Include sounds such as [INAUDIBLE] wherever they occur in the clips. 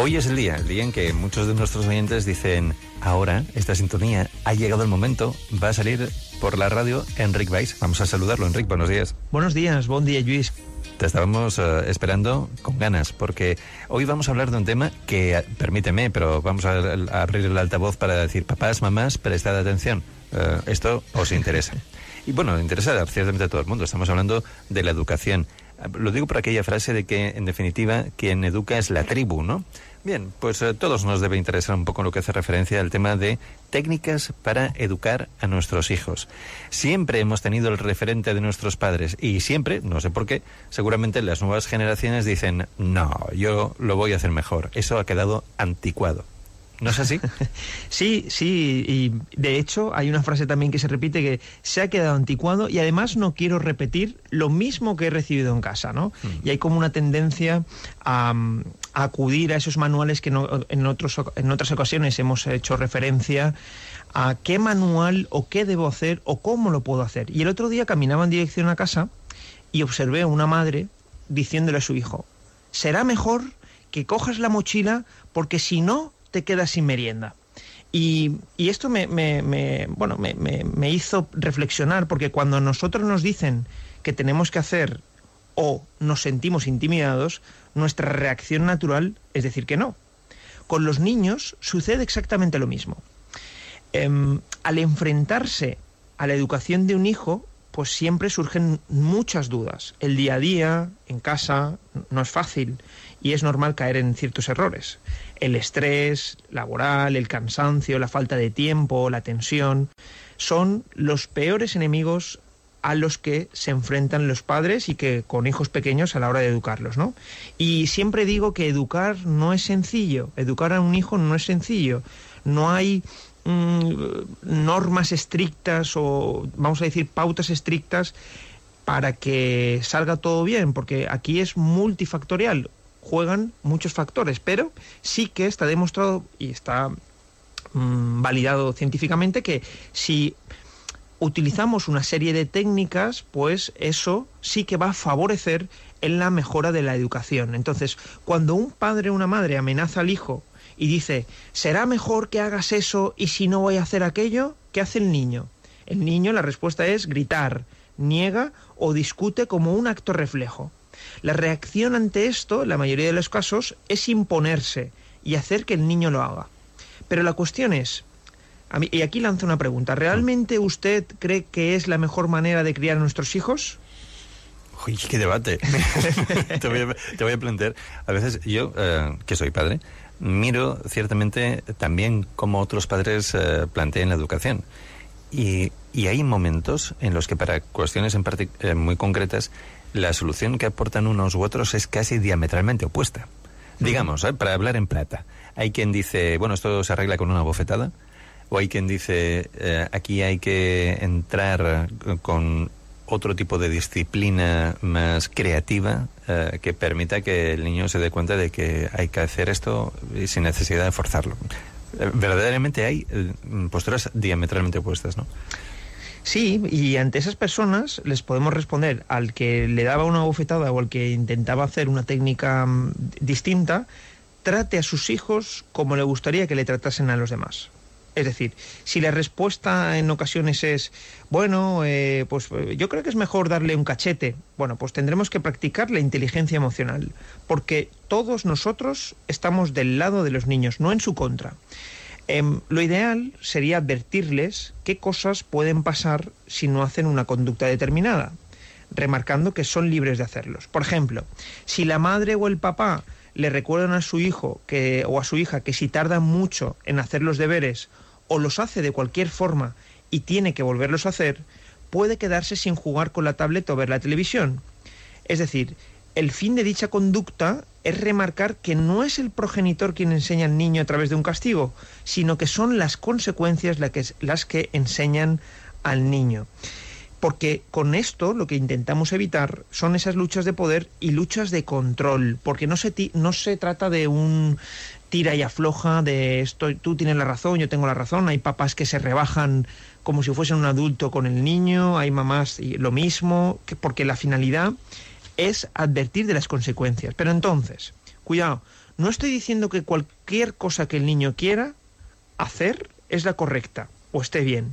Hoy es el día, el día en que muchos de nuestros oyentes dicen, ahora, esta sintonía, ha llegado el momento, va a salir por la radio Enric Weiss. Vamos a saludarlo, Enric, buenos días. Buenos días, buen día, Luis. Te estábamos eh, esperando con ganas, porque hoy vamos a hablar de un tema que, eh, permíteme, pero vamos a, a abrir el altavoz para decir, papás, mamás, prestad atención, Eh, esto os interesa. [LAUGHS] Y bueno, interesa ciertamente a todo el mundo, estamos hablando de la educación. Lo digo por aquella frase de que, en definitiva, quien educa es la tribu, ¿no? Bien, pues a todos nos debe interesar un poco lo que hace referencia al tema de técnicas para educar a nuestros hijos. Siempre hemos tenido el referente de nuestros padres y siempre, no sé por qué, seguramente las nuevas generaciones dicen, no, yo lo voy a hacer mejor. Eso ha quedado anticuado. ¿No es así? [LAUGHS] sí, sí, y de hecho hay una frase también que se repite que se ha quedado anticuado y además no quiero repetir lo mismo que he recibido en casa, ¿no? Mm. Y hay como una tendencia a, a acudir a esos manuales que no, en, otros, en otras ocasiones hemos hecho referencia a qué manual o qué debo hacer o cómo lo puedo hacer. Y el otro día caminaba en dirección a casa y observé a una madre diciéndole a su hijo, será mejor que cojas la mochila porque si no te quedas sin merienda. Y, esto me, me, bueno, me, hizo reflexionar, porque cuando nosotros nos dicen que tenemos que hacer o nos sentimos intimidados, nuestra reacción natural es decir que no. Con los niños sucede exactamente lo mismo. Eh, al enfrentarse a la educación de un hijo, pues siempre surgen muchas dudas. El día a día, en casa, no es fácil y es normal caer en ciertos errores. El estrés laboral, el cansancio, la falta de tiempo, la tensión, son los peores enemigos a los que se enfrentan los padres y que con hijos pequeños a la hora de educarlos, ¿no? Y siempre digo que educar no es sencillo, educar a un hijo no es sencillo. No hay mmm, normas estrictas o vamos a decir pautas estrictas para que salga todo bien, porque aquí es multifactorial juegan muchos factores, pero sí que está demostrado y está mmm, validado científicamente que si utilizamos una serie de técnicas, pues eso sí que va a favorecer en la mejora de la educación. Entonces, cuando un padre o una madre amenaza al hijo y dice, será mejor que hagas eso y si no voy a hacer aquello, ¿qué hace el niño? El niño, la respuesta es gritar, niega o discute como un acto reflejo. La reacción ante esto, en la mayoría de los casos, es imponerse y hacer que el niño lo haga. Pero la cuestión es, y aquí lanzo una pregunta, ¿realmente usted cree que es la mejor manera de criar a nuestros hijos? Qué debate. [LAUGHS] te, voy a, te, voy a, plantear. A veces yo, eh, que soy padre, miro ciertamente también cómo otros padres eh, plantean la educación. Y, y, hay momentos en los que para cuestiones en eh, muy concretas la solución que aportan unos u otros es casi diametralmente opuesta. Digamos, ¿eh? para hablar en plata. Hay quien dice, bueno, esto se arregla con una bofetada, o hay quien dice, eh, aquí hay que entrar con otro tipo de disciplina más creativa eh, que permita que el niño se dé cuenta de que hay que hacer esto sin necesidad de forzarlo. Eh, verdaderamente hay posturas diametralmente opuestas, ¿no? Sí, y ante esas personas les podemos responder al que le daba una bofetada o al que intentaba hacer una técnica um, distinta, trate a sus hijos como le gustaría que le tratasen a los demás. Es decir, si la respuesta en ocasiones es, bueno, eh, pues yo creo que es mejor darle un cachete, bueno, pues tendremos que practicar la inteligencia emocional, porque todos nosotros estamos del lado de los niños, no en su contra. Eh, lo ideal sería advertirles qué cosas pueden pasar si no hacen una conducta determinada, remarcando que son libres de hacerlos. Por ejemplo, si la madre o el papá le recuerdan a su hijo o a su hija que si tardan mucho en hacer los deberes o los hace de cualquier forma y tiene que volverlos a hacer, puede quedarse sin jugar con la tablet o ver la televisión. Es decir, el fin de dicha conducta es remarcar que no es el progenitor quien enseña al niño a través de un castigo, sino que son las consecuencias las que, las que enseñan al niño. Porque con esto lo que intentamos evitar son esas luchas de poder y luchas de control, porque no se, no se trata de un tira y afloja de esto, tú tienes la razón, yo tengo la razón, hay papás que se rebajan como si fuesen un adulto con el niño, hay mamás y lo mismo, que porque la finalidad es advertir de las consecuencias. Pero entonces, cuidado, No estoy diciendo que cualquier cosa que el niño quiera hacer es la correcta o esté bien,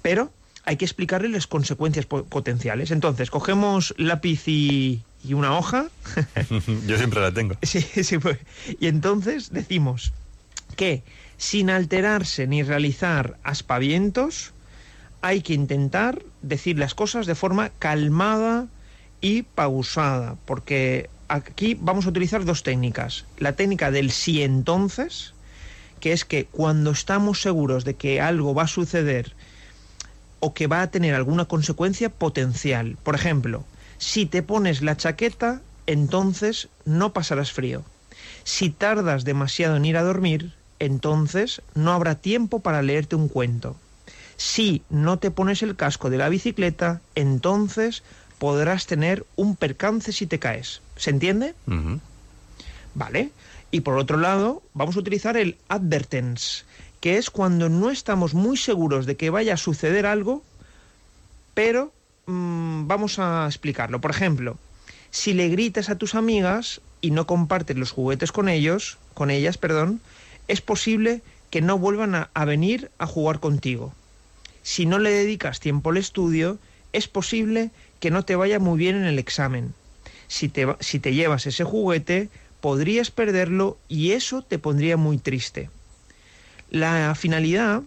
pero hay que explicarle las consecuencias potenciales. Entonces, cogemos lápiz y, una hoja. [LAUGHS] Yo siempre la tengo. Sí, sí, pues. Y entonces decimos que sin alterarse ni realizar aspavientos, hay que intentar decir las cosas de forma calmada y pausada, porque aquí vamos a utilizar dos técnicas. La técnica del sí entonces, que es que cuando estamos seguros de que algo va a suceder o que va a tener alguna consecuencia potencial. Por ejemplo, si te pones la chaqueta, entonces no pasarás frío. Si tardas demasiado en ir a dormir, entonces no habrá tiempo para leerte un cuento. Si no te pones el casco de la bicicleta, entonces podrás tener un percance si te caes. ¿Se entiende? Vale. Y por otro lado, vamos a utilizar el advertence, que es cuando no estamos muy seguros de que vaya a suceder algo, pero mm, vamos a explicarlo. Por ejemplo, si le gritas a tus amigas y no compartes los juguetes con ellos, con ellas, perdón, es posible que no vuelvan a, a venir a jugar contigo. Si no le dedicas tiempo al estudio, es posible que no te vaya muy bien en el examen. Si te, si te llevas ese juguete, podrías perderlo y eso te pondría muy triste. La finalidad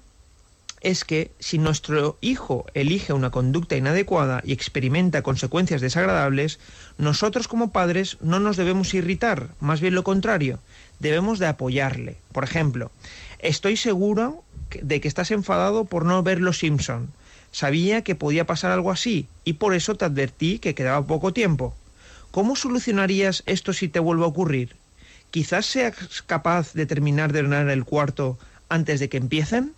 es que si nuestro hijo elige una conducta inadecuada y experimenta consecuencias desagradables, nosotros como padres no nos debemos irritar, más bien lo contrario, debemos de apoyarle. Por ejemplo, estoy seguro de que estás enfadado por no ver Los Simpson. Sabía que podía pasar algo así y por eso te advertí que quedaba poco tiempo. ¿Cómo solucionarías esto si te vuelve a ocurrir? Quizás seas capaz de terminar de ordenar el cuarto antes de que empiecen.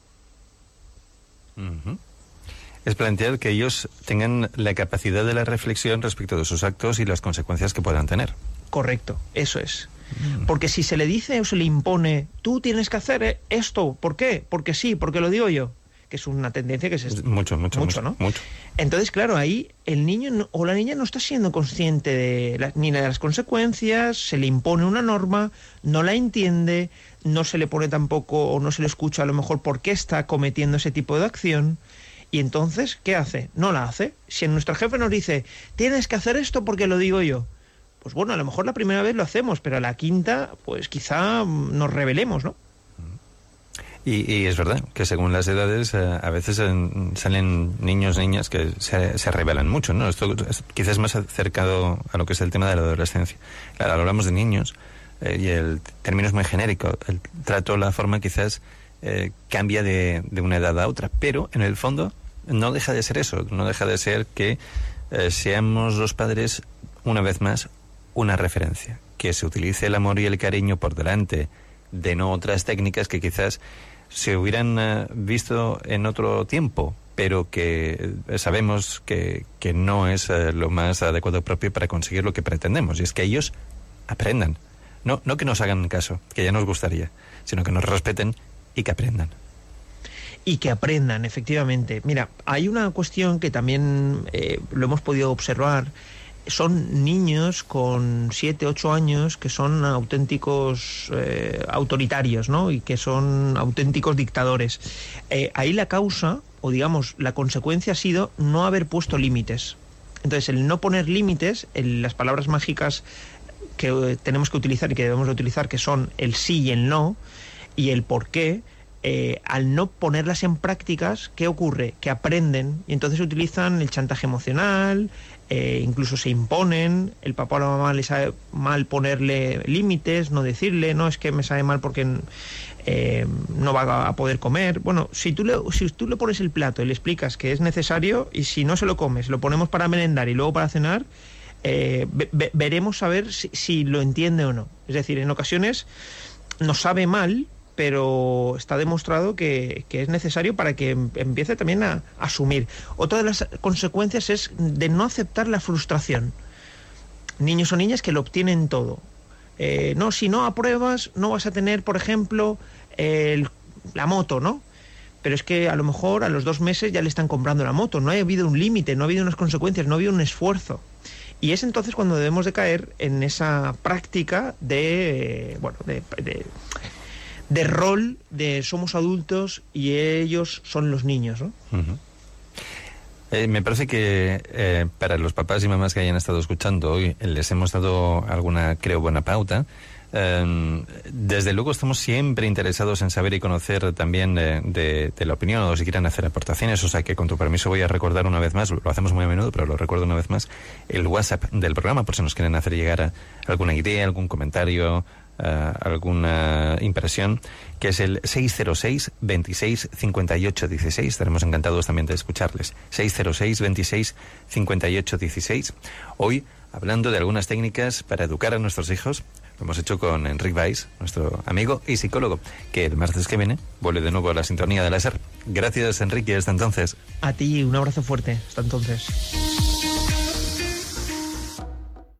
Es plantear que ellos tengan la capacidad de la reflexión respecto de sus actos y las consecuencias que puedan tener. Correcto, eso es. Mm. Porque si se le dice o se le impone, tú tienes que hacer esto, ¿por qué? Porque sí, porque lo digo yo que es una tendencia que se mucho mucho mucho, ¿no? mucho. entonces claro ahí el niño o la niña no está siendo consciente de ni de las consecuencias se le impone una norma no la entiende no se le pone tampoco o no se le escucha a lo mejor por qué está cometiendo ese tipo de acción y entonces qué hace no la hace si nuestro jefe nos dice tienes que hacer esto porque lo digo yo pues bueno a lo mejor la primera vez lo hacemos pero a la quinta pues quizá nos rebelemos no y, es verdad que según las edades eh, a veces salen niños, niñas que se, se revelan mucho, ¿no? Esto quizás es más acercado a lo que es el tema de la adolescencia. Claro, hablamos de niños eh, y el término es muy genérico. El trato, la forma quizás eh, cambia de, de, una edad a otra, pero en el fondo no deja de ser eso, no deja de ser que seamos los padres, una vez más, una referencia, que se utilice el amor y el cariño por delante de no otras técnicas que quizás se hubieran eh, visto en otro tiempo, pero que eh, sabemos que, que no es eh, lo más adecuado propio para conseguir lo que pretendemos, y es que ellos aprendan. No, no que nos hagan caso, que ya nos gustaría, sino que nos respeten y que aprendan. Y que aprendan, efectivamente. Mira, hay una cuestión que también lo hemos podido observar son niños con 7, 8 años que son auténticos eh, autoritarios, ¿no? Y que son auténticos dictadores. Eh, ahí la causa, o digamos, la consecuencia ha sido no haber puesto límites. Entonces, el no poner límites, las palabras mágicas que eh, tenemos que utilizar y que debemos utilizar, que son el sí y el no, y el por qué, al no ponerlas en prácticas, ¿qué ocurre? Que aprenden y entonces utilizan el chantaje emocional, eh, incluso se imponen, el papá o la mamá le sabe mal ponerle límites, no decirle, no es que me sabe mal porque eh, no va a poder comer. Bueno, si tú, le, si tú pones el plato y le explicas que es necesario y si no se lo comes, lo ponemos para merendar y luego para cenar, eh, veremos a ver si, si lo entiende o no. Es decir, en ocasiones nos sabe mal pero está demostrado que, es necesario para que em, empiece también a, asumir. Otra de las consecuencias es de no aceptar la frustración. Niños o niñas que lo obtienen todo. Eh, no, si no apruebas, no vas a tener, por ejemplo, la moto, ¿no? Pero es que a lo mejor a los dos meses ya le están comprando la moto. No ha habido un límite, no ha habido unas consecuencias, no ha habido un esfuerzo. Y es entonces cuando debemos de caer en esa práctica de, bueno, de, rol de somos adultos y ellos son los niños, ¿no? Eh, me parece que eh, para los papás y mamás que hayan estado escuchando hoy les hemos dado alguna, creo, buena pauta. Em, desde luego estamos siempre interesados en saber y conocer también de, la opinión o si quieren hacer aportaciones. O sea que con tu permiso voy a recordar una vez más, lo hacemos muy a menudo, pero lo recuerdo una vez más, el WhatsApp del programa por si nos quieren hacer llegar alguna idea, algún comentario, eh, alguna impresión, que es el 606 26 58 16. Estaremos encantados también de escucharles. 606 26 58 16. Hoy hablando de algunas técnicas para educar a nuestros hijos lo hemos hecho con Enrique Weiss, nuestro amigo y psicólogo, que el martes que viene vuelve de nuevo a la sintonía de la SER. Gracias, Enrique, hasta entonces. A ti, un abrazo fuerte. Hasta entonces.